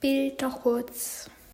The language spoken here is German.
Bild doch kurz.